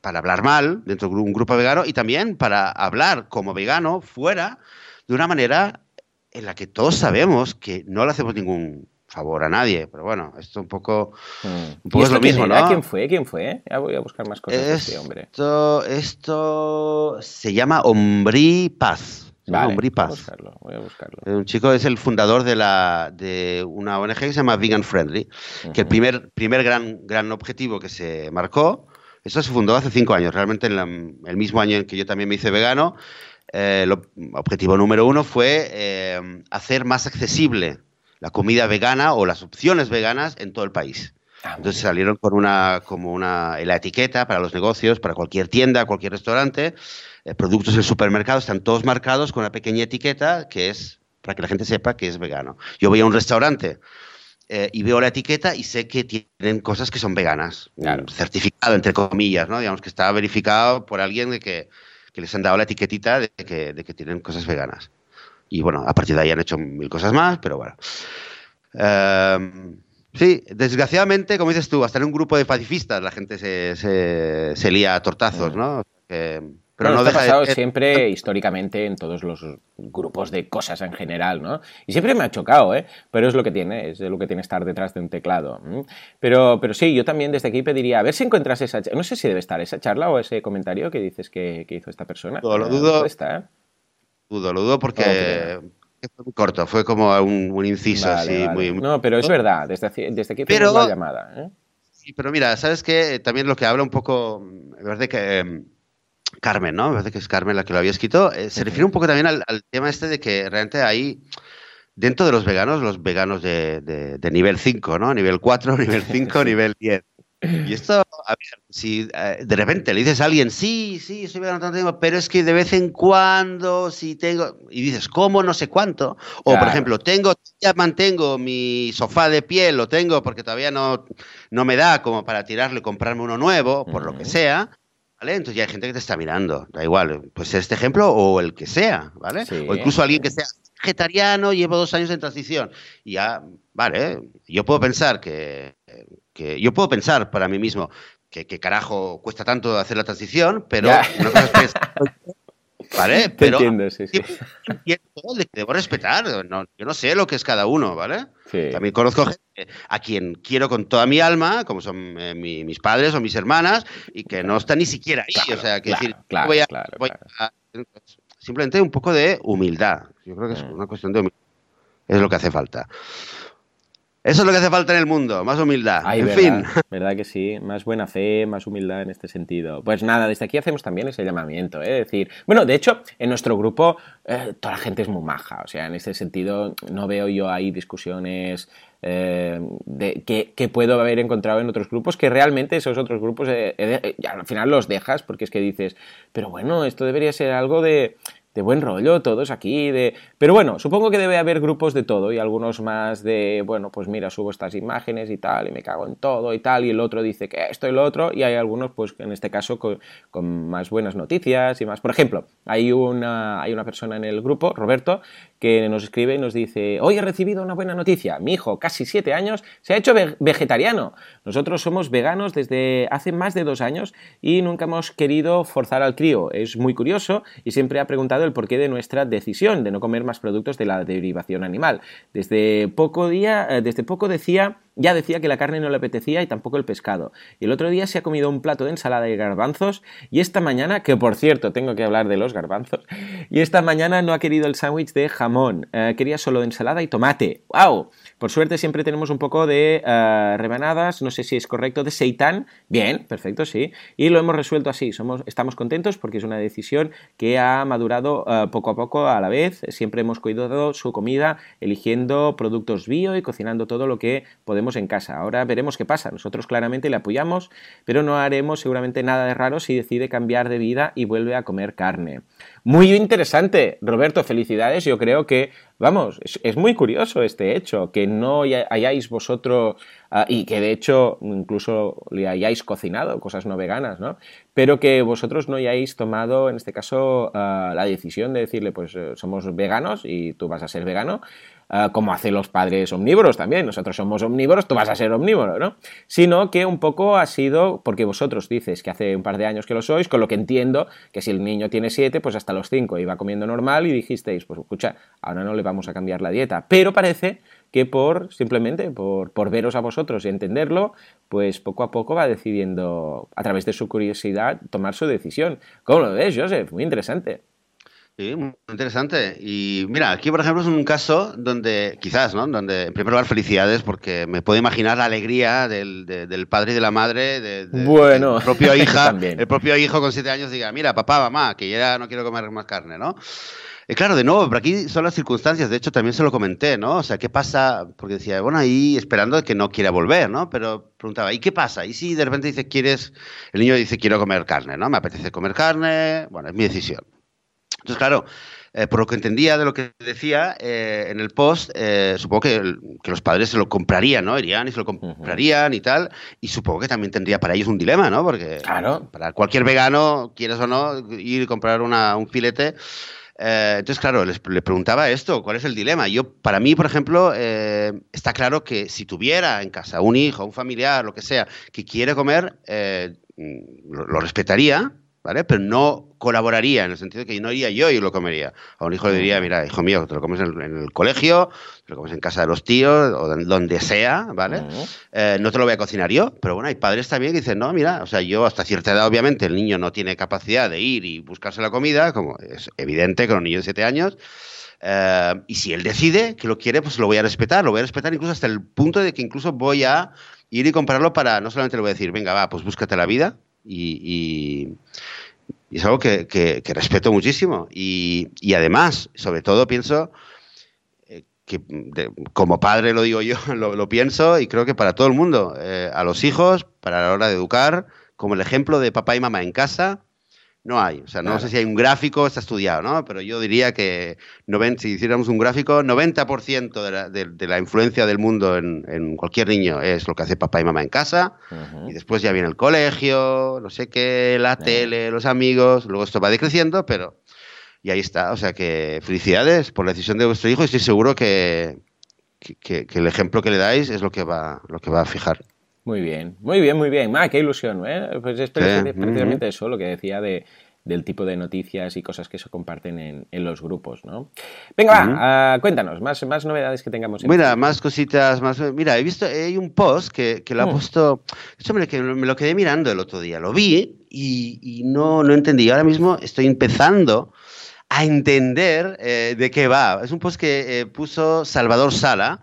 para hablar mal dentro de un grupo vegano y también para hablar como vegano fuera de una manera en la que todos sabemos que no le hacemos ningún favor a nadie, pero bueno, esto un poco, un poco es lo mismo, ¿no? ¿Quién fue? ¿Quién fue? Ya voy a buscar más cosas de este hombre. Esto se llama Ombrí Paz. Vale. Voy a buscarlo, voy a buscarlo. Un chico es el fundador de, la, de una ONG que se llama Vegan Friendly, que el primer, primer gran, gran objetivo que se marcó, eso se fundó hace cinco años, realmente en el mismo año en que yo también me hice vegano, eh, el objetivo número uno fue eh, hacer más accesible la comida vegana o las opciones veganas en todo el país. Ah, Entonces salieron con una, como una, la etiqueta para los negocios, para cualquier tienda, cualquier restaurante, eh, productos del supermercado están todos marcados con una pequeña etiqueta que es para que la gente sepa que es vegano. Yo voy a un restaurante y veo la etiqueta y sé que tienen cosas que son veganas, certificado entre comillas, ¿no? Digamos que está verificado por alguien de que que les han dado la etiquetita de que, de que tienen cosas veganas. Y bueno, a partir de ahí han hecho mil cosas más, pero bueno. Em, sí, desgraciadamente, como dices tú, hasta en un grupo de pacifistas la gente se, se, se lía a tortazos, ¿no? Pero no, deja ha pasado siempre históricamente en todos los grupos de cosas en general, ¿no? Y siempre me ha chocado, ¿eh? Pero es lo que tiene, es lo que tiene estar detrás de un teclado. Pero, pero sí, yo también desde aquí pediría, a ver si encuentras esa... No sé si debe estar esa charla o ese comentario que dices que, hizo esta persona. lo dudo. ¿eh? Dudo, lo dudo porque... fue muy corto, fue como un, inciso así muy, No, pero es verdad, desde, desde aquí pero, la llamada. ¿eh? Sí, pero mira, ¿sabes qué? También lo que habla un poco, verdad que em, Carmen, ¿no? Me parece que es Carmen la que lo había escrito. Eh, se refiere un poco también al, tema este de que realmente hay, dentro de los veganos, los veganos de, nivel 5, ¿no? Nivel 4, nivel 5, nivel 10. Y esto, a ver, si eh, de repente le dices a alguien, sí, sí, soy vegano tanto tiempo, pero es que de vez en cuando, si tengo, y dices, ¿cómo? No sé cuánto. O, por ejemplo, tengo, ya mantengo mi sofá de piel, lo tengo porque todavía no, no me da como para tirarle y comprarme uno nuevo, por lo que sea. ¿Vale? Entonces ya hay gente que te está mirando, da igual, pues este ejemplo o el que sea, ¿vale? O incluso alguien que sea vegetariano, llevo dos años en transición. Y ya, vale, yo puedo pensar que, que yo puedo pensar para mí mismo que, carajo cuesta tanto hacer la transición, pero una cosa es ¿Vale? Pero entiendo, sí, sí. debo respetar. yo no sé lo que es cada uno, ¿vale? También conozco gente a quien quiero con toda mi alma, como son eh, mis padres o mis hermanas, y que no están ni siquiera ahí. o sea, que decir, voy a, simplemente un poco de humildad. Yo creo que es una cuestión de humildad. Es lo que hace falta. Eso es lo que hace falta en el mundo, más humildad. en verdad, fin. Verdad que sí, más buena fe, más humildad en este sentido. Pues nada, desde aquí hacemos también ese llamamiento, ¿eh? decir, bueno, de hecho, en nuestro grupo eh, toda la gente es muy maja, o sea, en este sentido no veo yo ahí discusiones eh, de, que, puedo haber encontrado en otros grupos, que realmente esos otros grupos al final los dejas porque es que dices, pero bueno, esto debería ser algo de de buen rollo, todos aquí, de... Pero bueno, supongo que debe haber grupos de todo y algunos más de, bueno, pues mira, subo estas imágenes y tal, y me cago en todo y tal, y el otro dice que esto y lo otro, y hay algunos, pues en este caso, con, más buenas noticias y más. Por ejemplo, hay una, hay una persona en el grupo, Roberto, que nos escribe y nos dice, hoy he recibido una buena noticia, mi hijo, casi siete años, se ha hecho vegetariano. Nosotros somos veganos desde hace más de dos años y nunca hemos querido forzar al crío. Es muy curioso y siempre ha preguntado el porqué de nuestra decisión de no comer más productos de la derivación animal. Desde poco día, eh, desde poco decía ya decía que la carne no le apetecía y tampoco el pescado. Y el otro día se ha comido un plato de ensalada y garbanzos y esta mañana, que por cierto tengo que hablar de los garbanzos, y esta mañana no ha querido el sándwich de jamón, eh, quería solo de ensalada y tomate. ¡Wow! Por suerte siempre tenemos un poco de uh, rebanadas, no sé si es correcto, de seitán. Bien, perfecto, sí. Y lo hemos resuelto así. Somos, estamos contentos porque es una decisión que ha madurado uh, poco a poco a la vez. Siempre hemos cuidado su comida eligiendo productos bio y cocinando todo lo que podemos en casa. Ahora veremos qué pasa. Nosotros claramente le apoyamos, pero no haremos seguramente nada de raro si decide cambiar de vida y vuelve a comer carne. Muy interesante, Roberto, felicidades. Yo creo que, vamos, es, muy curioso este hecho, que no hayáis vosotros, ah, y que de hecho incluso le hayáis cocinado cosas no veganas, ¿no? Pero que vosotros no hayáis tomado, en este caso, ah, la decisión de decirle, pues eh, somos veganos y tú vas a ser vegano, Ah, como hacen los padres omnívoros también. Nosotros somos omnívoros, tú vas a ser omnívoro, ¿no? Sino que un poco ha sido, porque vosotros dices que hace un par de años que lo sois, con lo que entiendo que si el niño tiene siete, pues hasta los cinco iba comiendo normal y dijisteis, pues escucha, ahora no le vamos a cambiar la dieta. Pero parece que por simplemente por, por veros a vosotros y entenderlo, pues poco a poco va decidiendo, a través de su curiosidad, tomar su decisión. ¿Cómo lo ves, Joseph? Muy interesante. Sí, muy interesante. Y mira, aquí por ejemplo es un caso donde, quizás, ¿no? Donde, en primer lugar, felicidades, porque me puedo imaginar la alegría del, del padre y de la madre, de, bueno, el propio hija, el propio hijo con siete años diga, mira, papá, mamá, que ya no quiero comer más carne, ¿no? Y claro, de nuevo, pero aquí son las circunstancias, de hecho también se lo comenté, ¿no? O sea, ¿qué pasa? Porque decía, bueno, ahí esperando que no quiera volver, ¿no? Pero preguntaba, ¿y qué pasa? ¿Y si de repente dice, quieres, el niño dice, quiero comer carne, ¿no? Me apetece comer carne, bueno, es mi decisión. Entonces, claro, eh, por lo que entendía de lo que decía eh, en el post, eh, supongo que, los padres se lo comprarían, ¿no? Irían y se lo comprarían y tal. Y supongo que también tendría para ellos un dilema, ¿no? Porque para cualquier vegano, quieras o no, ir y comprar un filete. entonces, claro, les, le preguntaba esto, ¿cuál es el dilema? Yo, para mí, por ejemplo, está claro que si tuviera en casa un hijo, un familiar, lo que sea, que quiere comer, lo respetaría, ¿vale? Pero no colaboraría en el sentido de que no iría yo y lo comería. A un hijo le diría, mira, hijo mío, te lo comes en, el colegio, te lo comes en casa de los tíos o donde sea, ¿vale? Eh, no te lo voy a cocinar yo, pero bueno, hay padres también que dicen, no, mira, o sea, yo hasta cierta edad, obviamente, el niño no tiene capacidad de ir y buscarse la comida, como es evidente con un niño de 7 años. Eh, y si él decide que lo quiere, pues lo voy a respetar, lo voy a respetar incluso hasta el punto de que incluso voy a ir y comprarlo para, no solamente le voy a decir, venga, va, pues búscate la vida, y, es algo que, respeto muchísimo. Y, además, sobre todo, pienso eh, que como padre lo digo yo, lo, pienso y creo que para todo el mundo, eh, a los hijos, para la hora de educar, como el ejemplo de papá y mamá en casa, no hay. O sea, no sé si hay un gráfico, está estudiado, ¿no? Pero yo diría que si hiciéramos un gráfico, 90% de la, de, la, influencia del mundo en, cualquier niño es lo que hace papá y mamá en casa. Y después ya viene el colegio, no sé qué, la tele, los amigos. Luego esto va decreciendo, pero. Y ahí está. O sea que felicidades por la decisión de vuestro hijo y estoy seguro que, que, el ejemplo que le dais es lo que va, lo que va a fijar. Muy bien, muy bien, muy bien. Ah, qué ilusión, ¿eh? Pues es precisamente eso lo que decía de, del tipo de noticias y cosas que se comparten en, en los grupos, ¿no? Venga, va, ah, cuéntanos, más, más novedades que tengamos. Mira, más cositas, más... Mira, he visto, hay un post que, que lo ha mm. puesto... Eso me, me lo quedé mirando el otro día, lo vi y, y no, no entendí. Ahora mismo estoy empezando a entender eh, de qué va. Es un post que eh, puso Salvador Sala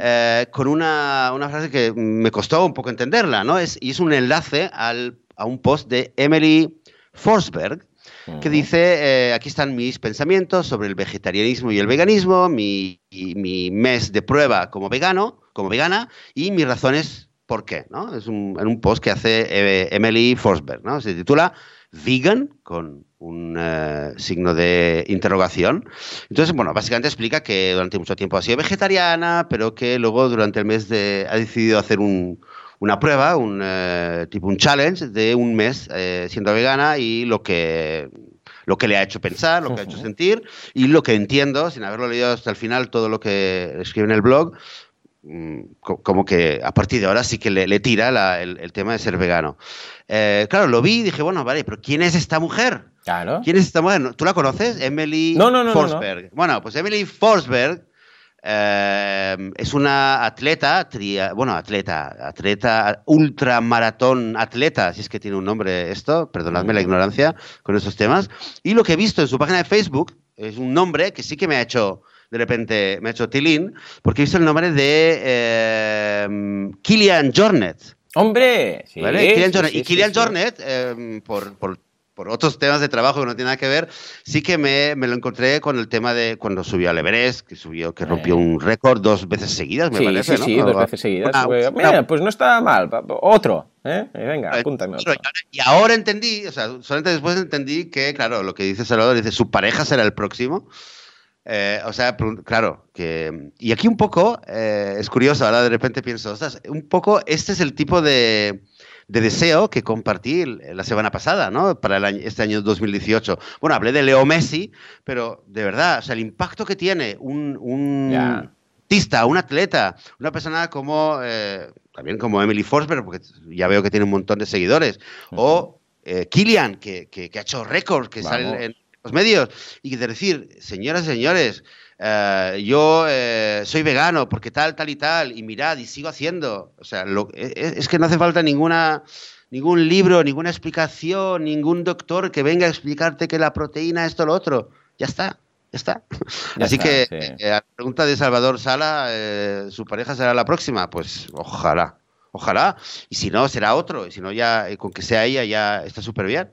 eh, con una, una, frase que me costó un poco entenderla, ¿no? Es, y es un enlace al, a un post de Emily Forsberg, que dice, aquí están mis pensamientos sobre el vegetarianismo y el veganismo, mi, mi mes de prueba como vegano, como vegana, y mis razones por qué, ¿no? Es un, en un post que hace Emily Forsberg, ¿no? Se titula Vegan, con un eh, signo de interrogación. Entonces, bueno, básicamente explica que durante mucho tiempo ha sido vegetariana, pero que luego durante el mes de, ha decidido hacer una prueba, un eh, tipo un challenge de un mes eh, siendo vegana y lo que lo que le ha hecho pensar, lo que ha hecho sentir y lo que entiendo, sin haberlo leído hasta el final, todo lo que escribe en el blog, como que a partir de ahora sí que le, tira el, tema de ser vegano. claro, lo vi y dije, bueno, vale, pero ¿quién es esta mujer? ¿Quién es esta mujer? ¿Tú la conoces? Emily Forsberg. Bueno, pues Emily Forsberg eh, es una atleta, bueno, atleta, atleta, ultramaratón atleta, si es que tiene un nombre esto, perdonadme la ignorancia con estos temas. Y lo que he visto en su página de Facebook es un nombre que sí que me ha hecho, de repente, me ha hecho tilín, porque he visto el nombre de eh, Kilian Jornet. ¡Hombre! Sí, y Kilian Jornet, eh, por, por por otros temas de trabajo que no tiene nada que ver, sí que me, me, lo encontré con el tema de cuando subió al Everest, que subió, que rompió un récord dos veces seguidas, me parece. Sí, sí, dos veces seguidas. Mira, pues no está mal. Otro. ¿eh? Venga, apúntame otro. Y ahora entendí, o sea, solamente después entendí que, claro, lo que dice Salvador, dice, su pareja será el próximo. Eh, o sea, claro, que... Y aquí un poco, eh, es curioso, ahora de repente pienso, ostras, un poco, este es el tipo de de deseo que compartí la semana pasada, ¿no? Para el este año 2018. Bueno, hablé de Leo Messi, pero de verdad, o sea, el impacto que tiene un, un artista, un atleta, una persona como, eh, también como Emily Forsberg, porque ya veo que tiene un montón de seguidores, o eh, Kilian, que, ha hecho récords, que sale en los medios, y de decir, señoras y señores, eh, yo eh, soy vegano porque tal, tal y tal, y mirad, y sigo haciendo. O sea, e, e, es, que no hace falta ninguna, ningún libro, ninguna explicación, ningún doctor que venga a explicarte que la proteína es esto lo otro. Ya está. Ya está. Así que eh, a la pregunta de Salvador Sala, ¿su pareja será la próxima? Pues ojalá, ojalá. Y si no, será otro. Y si no, ya con que sea ella ya está súper bien.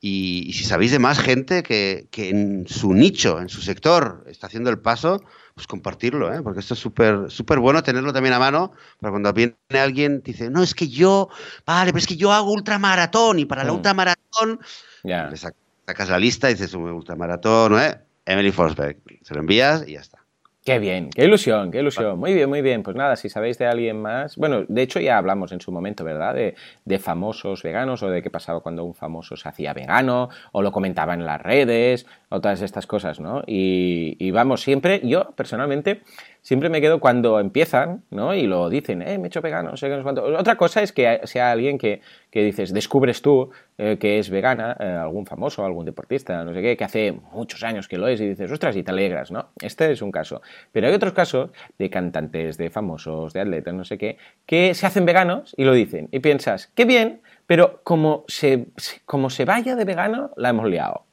Y, si sabéis de más gente que, en su nicho, en su sector, está haciendo el paso, pues compartirlo, ¿eh? porque esto es súper súper bueno tenerlo también a mano para cuando viene alguien dice, no, es que yo, vale, pero es que yo hago ultramaratón y para la mm. ultramaratón, le sacas la lista y dices, ultramaratón, ¿eh? Emily Forsberg, se lo envías y ya está. Qué bien, qué ilusión, qué ilusión. Muy bien, muy bien. Pues nada, si sabéis de alguien más. Bueno, de hecho ya hablamos en su momento, ¿verdad? De, de, famosos veganos o de qué pasaba cuando un famoso se hacía vegano o lo comentaba en las redes o todas estas cosas, ¿no? Y, y vamos, siempre, yo personalmente siempre me quedo cuando empiezan, ¿no? Y lo dicen, eh, me he hecho vegano, no sé qué, no sé cuánto. Otra cosa es que sea alguien que, que dices, descubres tú eh, que es vegana, eh, algún famoso, algún deportista, no sé qué, que hace muchos años que lo es y dices, ostras, y te alegras, ¿no? Este es un caso. Pero hay otros casos de cantantes, de famosos, de atletas, no sé qué, que se hacen veganos y lo dicen. Y piensas, qué bien, pero como se, como se vaya de vegano, la hemos liado.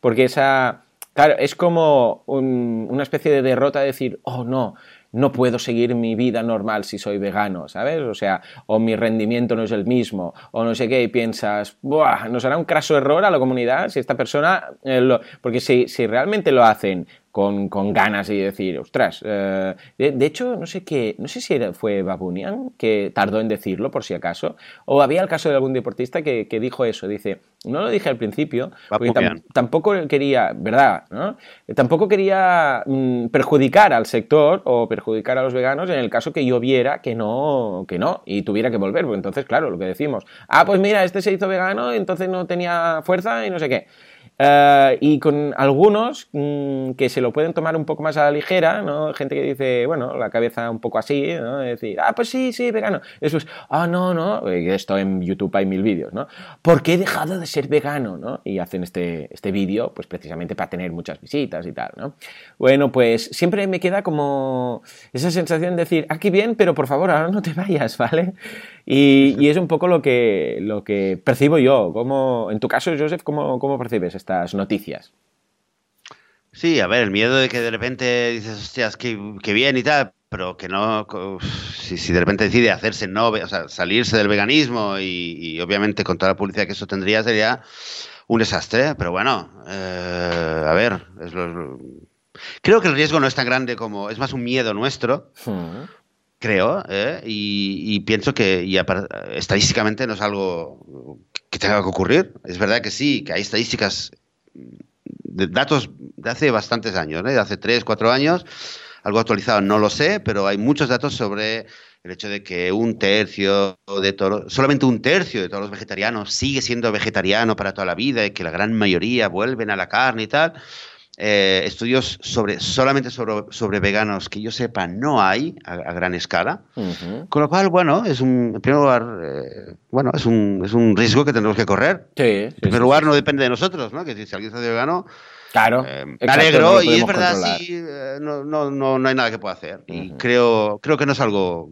Porque esa Claro, es como una especie de derrota de decir, oh no, no puedo seguir mi vida normal si soy vegano, ¿sabes? O sea, o mi rendimiento no es el mismo, o no sé qué, y piensas, Buah, nos hará un craso error a la comunidad si esta persona, eh, porque si, si realmente lo hacen con, con, ganas y decir, ostras, eh, de, hecho, no sé qué, no sé si fue Babunian que tardó en decirlo por si acaso, o había el caso de algún deportista que, que dijo eso, dice, no lo dije al principio, porque tampoco quería, ¿verdad? ¿no? Tampoco quería mm, perjudicar al sector o perjudicar a los veganos en el caso que yo viera que no, que no, y tuviera que volver, porque entonces, claro, lo que decimos, ah, pues mira, este se hizo vegano, entonces no tenía fuerza y no sé qué. Eh, y con algunos mm, que se lo pueden tomar un poco más a la ligera, ¿no? Gente que dice, bueno, la cabeza un poco así, ¿no? decir, ah, pues sí, sí, vegano. Eso es, ah, no, no, esto en YouTube hay mil vídeos, ¿no? ¿Por qué he dejado de ser vegano, no? Y hacen este, este vídeo, pues precisamente para tener muchas visitas y tal, ¿no? Bueno, pues siempre me queda como esa sensación de decir, aquí bien, pero por favor, ahora no te vayas, ¿vale? Y, es un poco lo que, lo que percibo yo. Como, en tu caso, Joseph, ¿cómo, cómo percibes estas noticias? Sí, a ver, el miedo de que de repente dices, hostias, qué, bien y tal, pero que no, si, de repente decide hacerse no, o sea, salirse del veganismo y, obviamente con toda la publicidad que eso tendría sería un desastre, pero bueno, eh, a ver, creo que el riesgo no es tan grande como, es más un miedo nuestro. Hmm. Creo, ¿eh? y, pienso que estadísticamente no es algo que tenga que ocurrir. Es verdad que sí, que hay estadísticas datos de hace bastantes años, ¿eh? de hace tres, cuatro años, algo actualizado no lo sé, pero hay muchos datos sobre el hecho de que un tercio de todos, solamente un tercio de todos los vegetarianos sigue siendo vegetariano para toda la vida y que la gran mayoría vuelven a la carne y tal. Eh, estudios sobre solamente sobre, sobre, veganos que yo sepa no hay a, gran escala. Con lo cual, bueno, es un, en primer lugar, eh, bueno, es un, es un riesgo que tenemos que correr. en primer lugar, no depende de nosotros, ¿no? Que si, alguien está vegano, Claro. Eh, me alegro y es verdad, sí, no, no, no, no, hay nada que pueda hacer. Y creo, creo que no es algo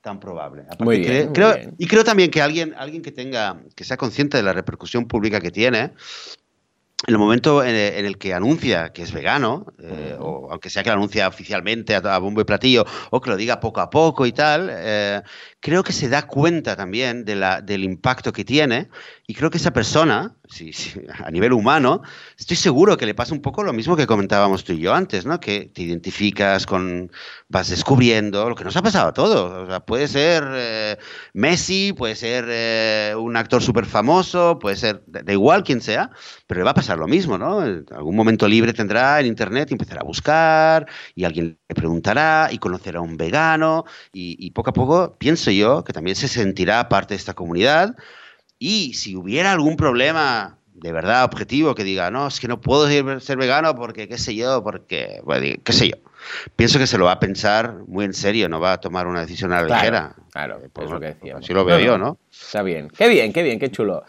tan probable. Muy bien, creo, Y creo también que alguien, alguien que tenga, que sea consciente de la repercusión pública que tiene, en el momento en el que anuncia que es vegano, eh, o aunque sea que lo anuncia oficialmente a, bombo y platillo, o que lo diga poco a poco y tal, eh, creo que se da cuenta también de la, del impacto que tiene y creo que esa persona, si, a nivel humano, estoy seguro que le pasa un poco lo mismo que comentábamos tú y yo antes, ¿no? Que te identificas con, vas descubriendo lo que nos ha pasado a todos. O sea, puede ser eh, Messi, puede ser eh, un actor súper famoso, puede ser, da igual quien sea, pero le va a pasar lo mismo, ¿no? En algún momento libre tendrá en internet y empezará a buscar y alguien le preguntará y conocerá a un vegano y, y poco a poco pienso yo que también se sentirá parte de esta comunidad y si hubiera algún problema de verdad objetivo que diga, no, es que no puedo ser vegano porque qué sé yo, porque, qué sé yo. Pienso que se lo va a pensar muy en serio, no va a tomar una decisión a la ligera. Claro, eh, pues, es lo que decía. Así lo veo yo, ¿no? Está bien. Qué bien, qué bien, qué chulo.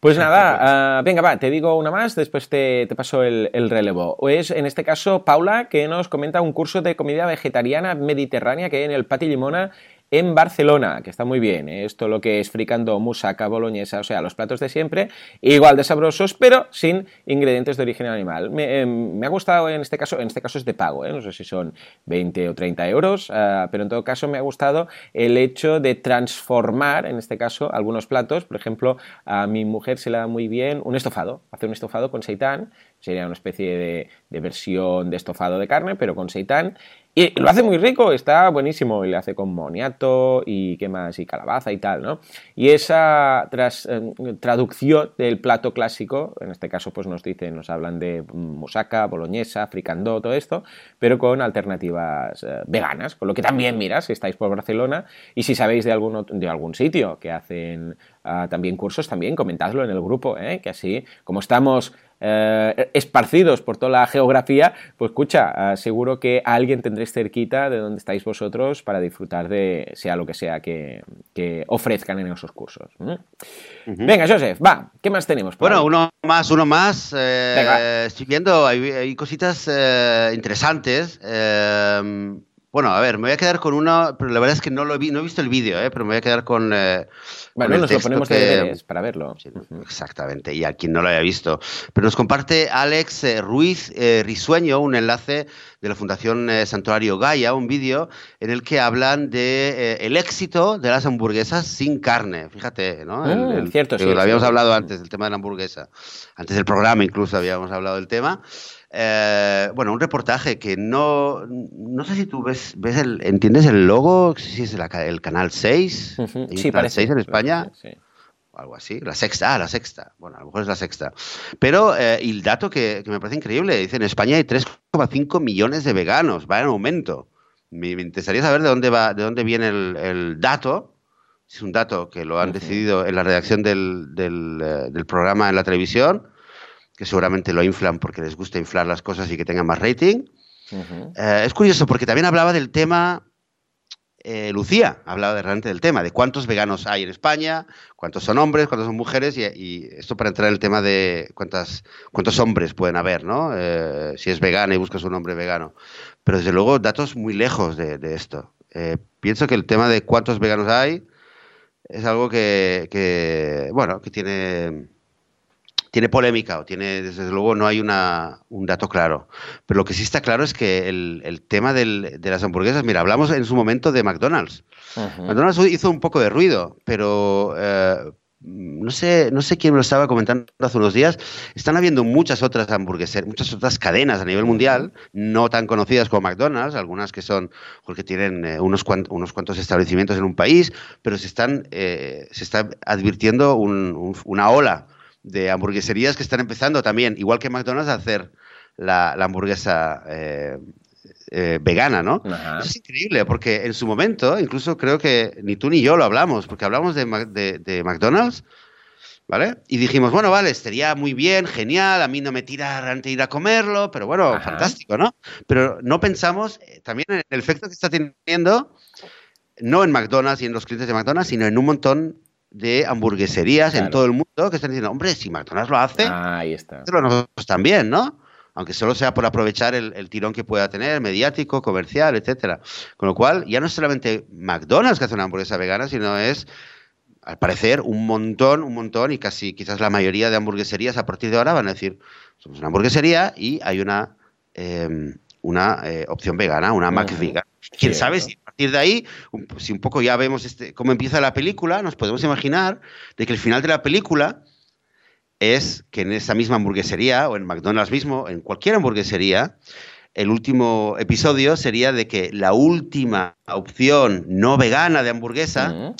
Pues nada, uh, venga, va, te digo una más, después te, te paso el, el, relevo. Es en este caso Paula, que nos comenta un curso de comida vegetariana mediterránea que hay en el Pati Limona en Barcelona, que está muy bien. ¿eh? Esto lo que es fricando musaca, boloñesa, o sea, los platos de siempre, igual de sabrosos, pero sin ingredientes de origen animal. Me, em, ha gustado en este caso, en este caso es de pago, ¿eh? no sé si son 20 o 30 euros, ah, pero en todo caso me ha gustado el hecho de transformar, en este caso, algunos platos. Por ejemplo, a mi mujer se le da muy bien un estofado, hacer un estofado con seitán, sería una especie de, de versión de estofado de carne, pero con seitán. Y lo hace muy rico, está buenísimo. Y le hace con moniato y qué más, y calabaza y tal, ¿no? Y esa eh, traducción del plato clásico, en este caso, pues nos dicen, nos hablan de musaca, boloñesa, fricandó, todo esto, pero con alternativas eh, veganas. Con lo que también, mira, si estáis por Barcelona y si sabéis de algún, de algún sitio que hacen ah, también cursos, también comentadlo en el grupo, ¿eh? que así, como estamos eh, esparcidos por toda la geografía, pues escucha, seguro que alguien tendréis cerquita de donde estáis vosotros para disfrutar de sea lo que sea que, ofrezcan en esos cursos. Venga, Joseph, va, ¿qué más tenemos? bueno, uno más, uno más. Eh, estoy viendo, hay, cositas eh, interesantes. Bueno, a ver, me voy a quedar con uno, pero la verdad es que no lo vi, no he visto el vídeo, ¿eh? pero me voy a quedar con. Eh, bueno, nos lo ponemos de para verlo. Exactamente, y a quien no lo haya visto. Pero nos comparte Alex eh, Ruiz eh, Risueño un enlace de la Fundación Santuario Gaia, un vídeo en el que hablan de el éxito de las hamburguesas sin carne. Fíjate, ¿no? Ah, cierto, sí, lo habíamos hablado antes del tema de la hamburguesa. Antes del programa incluso habíamos hablado del tema. Eh, bueno, un reportaje que no, no sé si tú ves, ves el, entiendes el logo, si es el canal 6, sí, canal 6 en España. o Algo así, la sexta, ah, la sexta, bueno, a lo mejor es la sexta. Pero eh, el dato que, me parece increíble, dice, en España hay 3,5 millones de veganos, va en aumento. Me, interesaría saber de dónde, va, de dónde viene el, dato, es un dato que lo han decidido en la redacción del, del, eh, del programa en la televisión, que seguramente lo inflan porque les gusta inflar las cosas y que tengan más rating. Eh, es curioso porque también hablaba del tema, eh, Lucía hablaba de, realmente del tema, de cuántos veganos hay en España, cuántos son hombres, cuántos son mujeres, y, esto para entrar en el tema de cuántas, cuántos hombres pueden haber, ¿no? Eh, si es vegana y buscas un hombre vegano. Pero desde luego, datos muy lejos de, esto. pienso que el tema de cuántos veganos hay es algo que, que bueno, que tiene tiene polémica o tiene, desde luego, no hay una, un dato claro. Pero lo que sí está claro es que el, el tema del, de las hamburguesas, mira, hablamos en su momento de McDonald's. McDonald's hizo un poco de ruido, pero eh, no sé, no sé quién me lo estaba comentando hace unos días, están habiendo muchas otras hamburgueas, muchas otras cadenas a nivel mundial, no tan conocidas como McDonald's, algunas que son, porque tienen eh, unos, unos cuantos establecimientos en un país, pero se están, eh, se está advirtiendo una ola de hamburgueserías que están empezando también, igual que McDonald's, a hacer la, hamburguesa eh, eh, vegana, ¿no? es increíble, porque en su momento, incluso creo que ni tú ni yo lo hablamos, porque hablamos de, McDonald's, ¿vale? Y dijimos, bueno, vale, estaría muy bien, genial, a mí no me tira antes ir a comerlo, pero bueno, fantástico, ¿no? Pero no pensamos eh, también en el efecto que está teniendo, no en McDonald's y en los clientes de McDonald's, sino en un montón de hamburgueserías en todo el mundo que están diciendo, hombre, si McDonald's lo hace, ahí está. nosotros también, ¿no? aunque solo sea por aprovechar el, tirón que pueda tener, mediático, comercial, etcétera. Con lo cual, ya no es solamente McDonald's que hace una hamburguesa vegana, sino es, al parecer, un montón, un montón, y casi quizás la mayoría de hamburgueserías a partir de ahora van a decir, somos una hamburguesería y hay una, em, una eh, opción vegana, una Mac Quién sabe si partir de ahí, si un poco ya vemos este, cómo empieza la película, nos podemos imaginar de que el final de la película es que en esa misma hamburguesería o en McDonald's mismo, en cualquier hamburguesería, el último episodio sería de que la última opción no vegana de hamburguesa,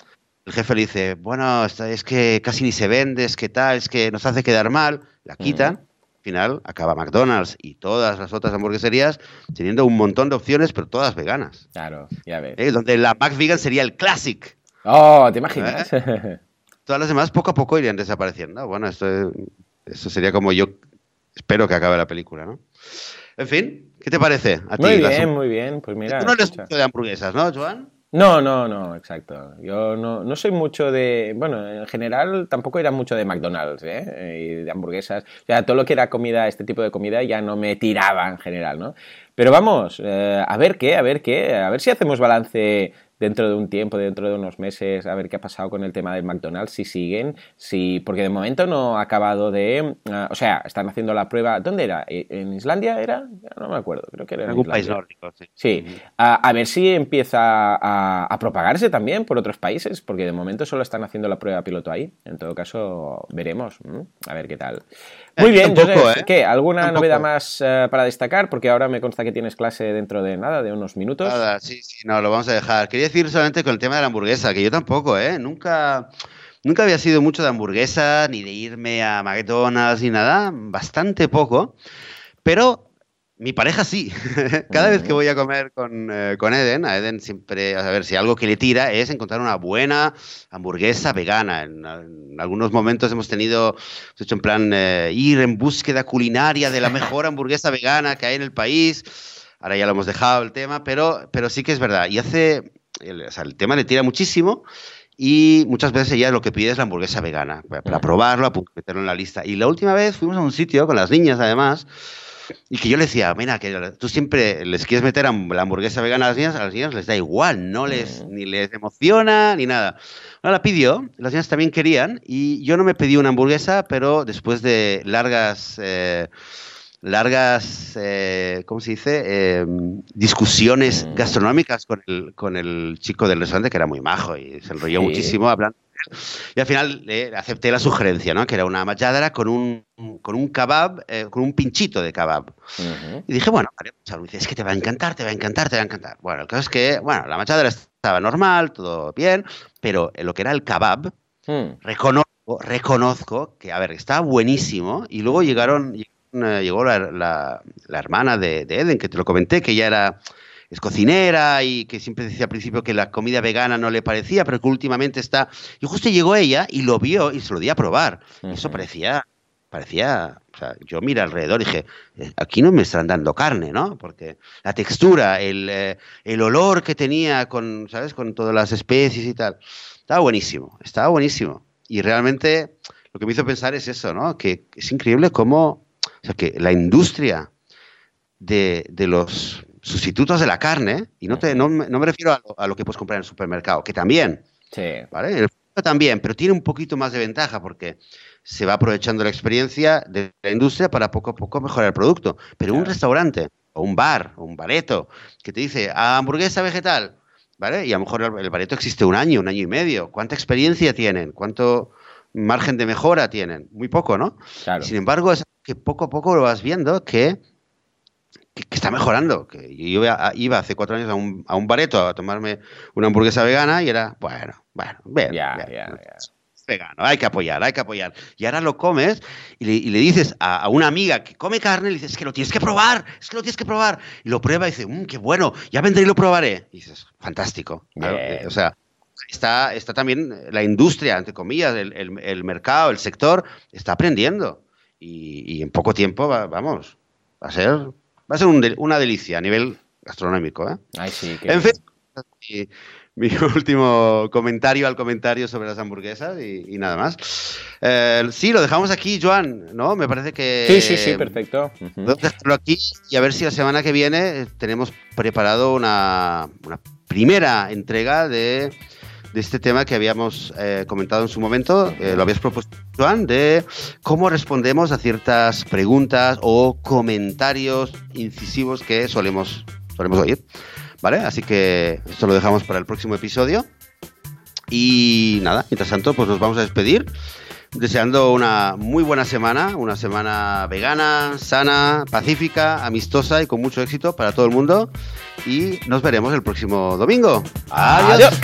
el jefe le dice, bueno, es que casi ni se vende, es que tal, es que nos hace quedar mal, la quitan. Final acaba McDonald's y todas las otras hamburgueserías teniendo un montón de opciones, pero todas veganas. Claro, ya ves. ¿Eh? Donde la Mac Vegan sería el classic. Oh, ¿te imaginas? ¿Eh? todas las demás poco a poco irían desapareciendo. Bueno, esto, sería como yo espero que acabe la película, ¿no? En fin, ¿qué te parece a ti? Muy bien, muy bien. Pues mira. Tú no eres mucho de hamburguesas, ¿no, Joan? No, no, no, exacto. Yo no, no, soy mucho de. Bueno, en general tampoco era mucho de McDonald's, ¿eh? Y de hamburguesas. O sea, todo lo que era comida, este tipo de comida, ya no me tiraba en general, ¿no? Pero vamos, eh, a ver qué, a ver qué, a ver si hacemos balance dentro de un tiempo, dentro de unos meses, a ver qué ha pasado con el tema del McDonald's, si siguen, si porque de momento no ha acabado de, ah, o sea, están haciendo la prueba, ¿dónde era? ¿En Islandia era? No me acuerdo, creo que era en algún país nórdico, sí. Sí, a, ver si empieza a, propagarse también por otros países, porque de momento solo están haciendo la prueba piloto ahí. En todo caso, veremos, a ver qué tal. Muy bien, entonces, ¿eh? ¿qué? ¿Alguna novedad más eh, para destacar? Porque ahora me consta que tienes clase dentro de nada, de unos minutos. Nada, sí, sí, no, lo vamos a dejar. Quería decir solamente con el tema de la hamburguesa, que yo tampoco, ¿eh? Nunca, nunca había sido mucho de hamburguesa, ni de irme a McDonald's, ni nada, bastante poco. Pero mi pareja sí. Cada vez que voy a comer con, eh, con, Eden, a Eden siempre, a ver, si algo que le tira es encontrar una buena hamburguesa vegana. En, algunos momentos hemos tenido, hemos hecho en plan, eh, ir en búsqueda culinaria de la mejor hamburguesa vegana que hay en el país. Ahora ya lo hemos dejado el tema, pero, pero sí que es verdad. Y hace, el, o sea, el tema le tira muchísimo y muchas veces ella lo que pide es la hamburguesa vegana, para, probarlo, para meterlo en la lista. Y la última vez fuimos a un sitio con las niñas, además, y que yo le decía, mira, que tú siempre les quieres meter la hamburguesa vegana a las niñas, a las niñas les da igual, no les, ni les emociona, ni nada. Ahora la pidió, las niñas también querían, y yo no me pedí una hamburguesa, pero después de largas... Eh, largas, eh, ¿cómo se dice? Em, discusiones mm. gastronómicas con el, con el chico del restaurante, que era muy majo y se enrolló muchísimo hablando y al final eh, acepté la sugerencia, ¿no? Que era una machadara con un, con un kebab, eh, con un pinchito de kebab. Y dije, bueno, vale, pues, dice, es que te va a encantar, te va a encantar, te va a encantar. Bueno, el caso es que, bueno, la machadara estaba normal, todo bien, pero en lo que era el kebab, mm. reconozco, reconozco que, a ver, estaba buenísimo y luego llegaron, llegó la, la, hermana de, de Eden, que te lo comenté, que ya era es cocinera y que siempre decía al principio que la comida vegana no le parecía, pero que últimamente está... Y justo llegó ella y lo vio y se lo di a probar. Eso parecía, parecía, o sea, yo mira alrededor y dije, eh, aquí no me están dando carne, ¿no? Porque la textura, el, eh, el olor que tenía con, ¿sabes? Con todas las especies y tal. Estaba buenísimo, estaba buenísimo. Y realmente lo que me hizo pensar es eso, ¿no? Que es increíble cómo, o sea, que la industria de, de los sustitutos de la carne, y no, te, no, me refiero a lo, que puedes comprar en el supermercado, que también. Sí. ¿vale? también, pero tiene un poquito más de ventaja porque se va aprovechando la experiencia de la industria para poco a poco mejorar el producto. Pero un restaurante o un bar o un bareto que te dice hamburguesa vegetal, ¿vale? Y a lo mejor el, bareto existe un año, un año y medio. ¿Cuánta experiencia tienen? ¿Cuánto margen de mejora tienen? Muy poco, ¿no? Sin embargo, es que poco a poco lo vas viendo que que, está mejorando. Que yo iba, hace cuatro años a un, a un, bareto a tomarme una hamburguesa vegana y era, bueno, bueno, bien, vegano, hay que apoyar, hay que apoyar. Y ahora lo comes y le, dices a, una amiga que come carne, le dices, es que lo tienes que probar, es que lo tienes que probar. Y lo prueba y dice, mmm, qué bueno, ya vendré y lo probaré. Y dices, fantástico. o sea, está, está también la industria, entre comillas, el, el, mercado, el sector, está aprendiendo. Y, en poco tiempo, vamos, va a ser Va a ser una delicia a nivel gastronómico. ¿eh? En fin, mi, último comentario al comentario sobre las hamburguesas y, nada más. Eh, sí, lo dejamos aquí, Joan, ¿no? Me parece que... Sí, sí, sí, perfecto. dejarlo aquí y a ver si la semana que viene tenemos preparado una, una primera entrega de de este tema que habíamos eh, comentado en su momento, eh, lo habías propuesto, Juan, de cómo respondemos a ciertas preguntas o comentarios incisivos que solemos, solemos oír. ¿Vale? Así que esto lo dejamos para el próximo episodio. Y nada, mientras tanto, pues nos vamos a despedir deseando una muy buena semana, una semana vegana, sana, pacífica, amistosa y con mucho éxito para todo el mundo. Y nos veremos el próximo domingo. Adiós.